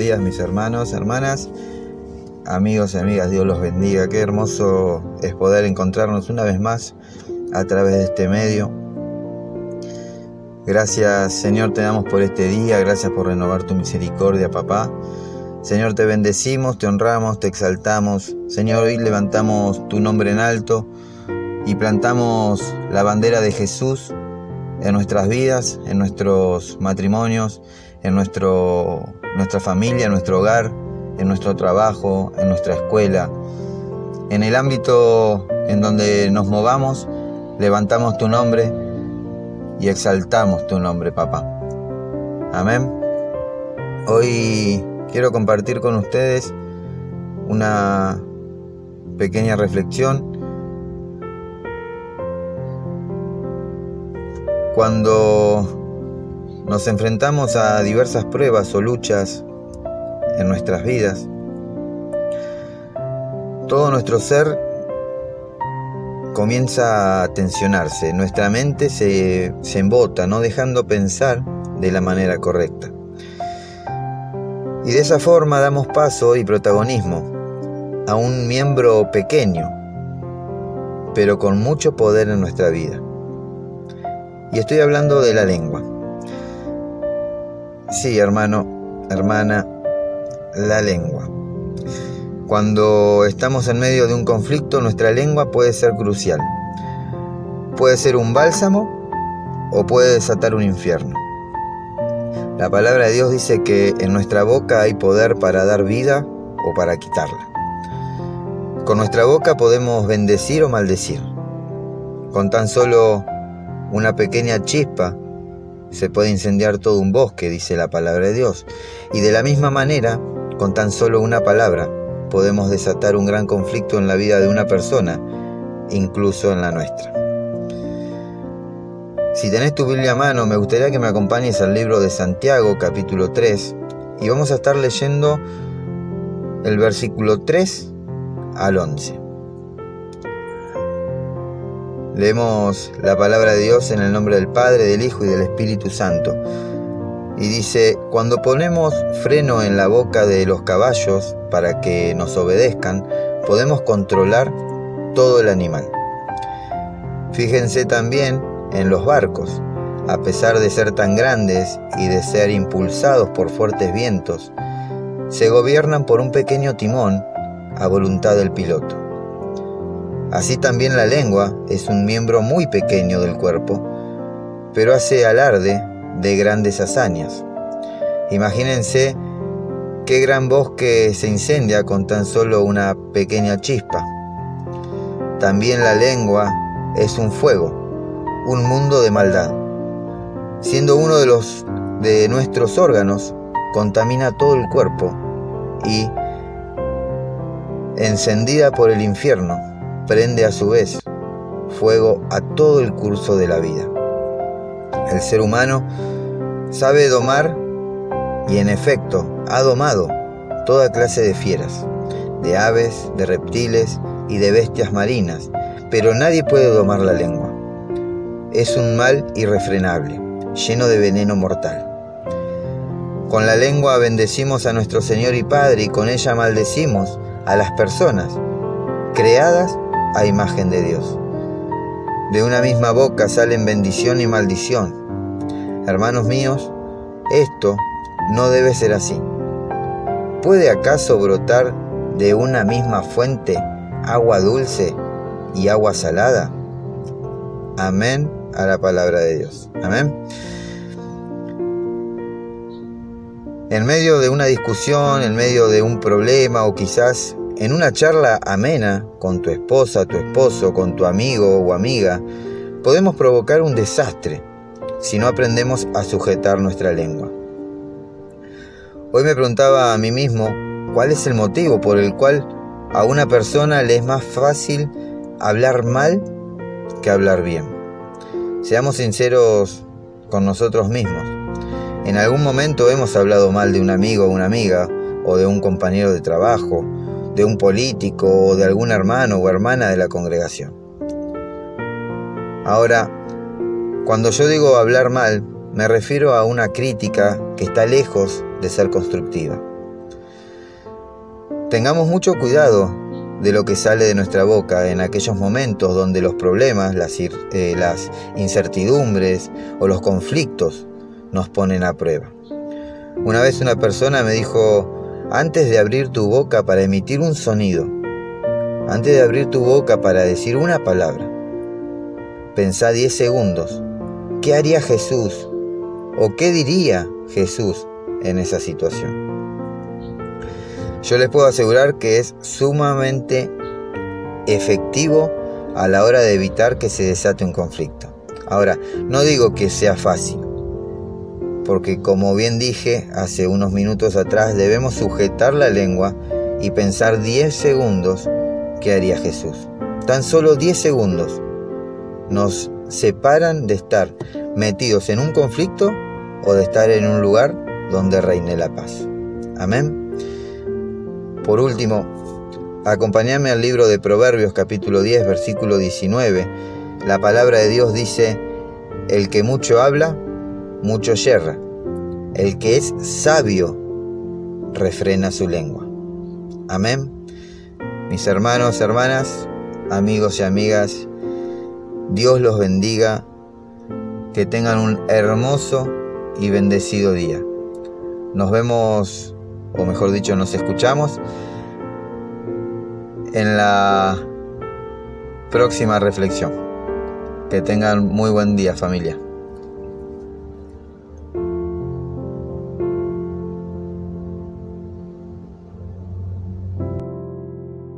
días mis hermanos, hermanas, amigos y amigas, Dios los bendiga. Qué hermoso es poder encontrarnos una vez más a través de este medio. Gracias Señor te damos por este día, gracias por renovar tu misericordia, papá. Señor, te bendecimos, te honramos, te exaltamos. Señor, hoy levantamos tu nombre en alto y plantamos la bandera de Jesús en nuestras vidas, en nuestros matrimonios, en nuestro, nuestra familia, en nuestro hogar, en nuestro trabajo, en nuestra escuela. En el ámbito en donde nos movamos, levantamos tu nombre y exaltamos tu nombre, papá. Amén. Hoy quiero compartir con ustedes una pequeña reflexión. Cuando nos enfrentamos a diversas pruebas o luchas en nuestras vidas. Todo nuestro ser comienza a tensionarse, nuestra mente se, se embota, no dejando pensar de la manera correcta. Y de esa forma damos paso y protagonismo a un miembro pequeño, pero con mucho poder en nuestra vida. Y estoy hablando de la lengua. Sí, hermano, hermana, la lengua. Cuando estamos en medio de un conflicto, nuestra lengua puede ser crucial. Puede ser un bálsamo o puede desatar un infierno. La palabra de Dios dice que en nuestra boca hay poder para dar vida o para quitarla. Con nuestra boca podemos bendecir o maldecir. Con tan solo una pequeña chispa se puede incendiar todo un bosque, dice la palabra de Dios. Y de la misma manera, con tan solo una palabra, podemos desatar un gran conflicto en la vida de una persona, incluso en la nuestra. Si tenés tu Biblia a mano, me gustaría que me acompañes al libro de Santiago, capítulo 3, y vamos a estar leyendo el versículo 3 al 11. Leemos la palabra de Dios en el nombre del Padre, del Hijo y del Espíritu Santo. Y dice, cuando ponemos freno en la boca de los caballos para que nos obedezcan, podemos controlar todo el animal. Fíjense también en los barcos. A pesar de ser tan grandes y de ser impulsados por fuertes vientos, se gobiernan por un pequeño timón a voluntad del piloto. Así también la lengua es un miembro muy pequeño del cuerpo, pero hace alarde de grandes hazañas. Imagínense qué gran bosque se incendia con tan solo una pequeña chispa. También la lengua es un fuego, un mundo de maldad. Siendo uno de los de nuestros órganos, contamina todo el cuerpo y, encendida por el infierno, prende a su vez fuego a todo el curso de la vida. El ser humano sabe domar y en efecto ha domado toda clase de fieras, de aves, de reptiles y de bestias marinas, pero nadie puede domar la lengua. Es un mal irrefrenable, lleno de veneno mortal. Con la lengua bendecimos a nuestro Señor y Padre y con ella maldecimos a las personas creadas a imagen de Dios. De una misma boca salen bendición y maldición. Hermanos míos, esto no debe ser así. ¿Puede acaso brotar de una misma fuente agua dulce y agua salada? Amén a la palabra de Dios. Amén. En medio de una discusión, en medio de un problema o quizás en una charla amena con tu esposa, tu esposo, con tu amigo o amiga, podemos provocar un desastre si no aprendemos a sujetar nuestra lengua. Hoy me preguntaba a mí mismo cuál es el motivo por el cual a una persona le es más fácil hablar mal que hablar bien. Seamos sinceros con nosotros mismos. En algún momento hemos hablado mal de un amigo o una amiga, o de un compañero de trabajo, de un político o de algún hermano o hermana de la congregación. Ahora, cuando yo digo hablar mal, me refiero a una crítica que está lejos de ser constructiva. Tengamos mucho cuidado de lo que sale de nuestra boca en aquellos momentos donde los problemas, las, eh, incertidumbres o los conflictos nos ponen a prueba. Una vez una persona me dijo, antes de abrir tu boca para emitir un sonido, antes de abrir tu boca para decir una palabra, pensá 10 segundos, ¿qué haría Jesús? ¿O qué diría Jesús en esa situación? Yo les puedo asegurar que es sumamente efectivo a la hora de evitar que se desate un conflicto. Ahora, no digo que sea fácil, porque como bien dije hace unos minutos atrás, debemos sujetar la lengua y pensar 10 segundos qué haría Jesús. Tan solo 10 segundos nos separan de estar metidos en un conflicto o de estar en un lugar donde reine la paz. Amén. Por último, acompáñame al libro de Proverbios capítulo 10 versículo 19. La palabra de Dios dice, el que mucho habla, mucho yerra. El que es sabio, refrena su lengua. Amén. Mis hermanos, hermanas, amigos y amigas, Dios los bendiga, que tengan un hermoso y bendecido día. Nos vemos o mejor dicho nos escuchamos en la próxima reflexión. Que tengan muy buen día familia.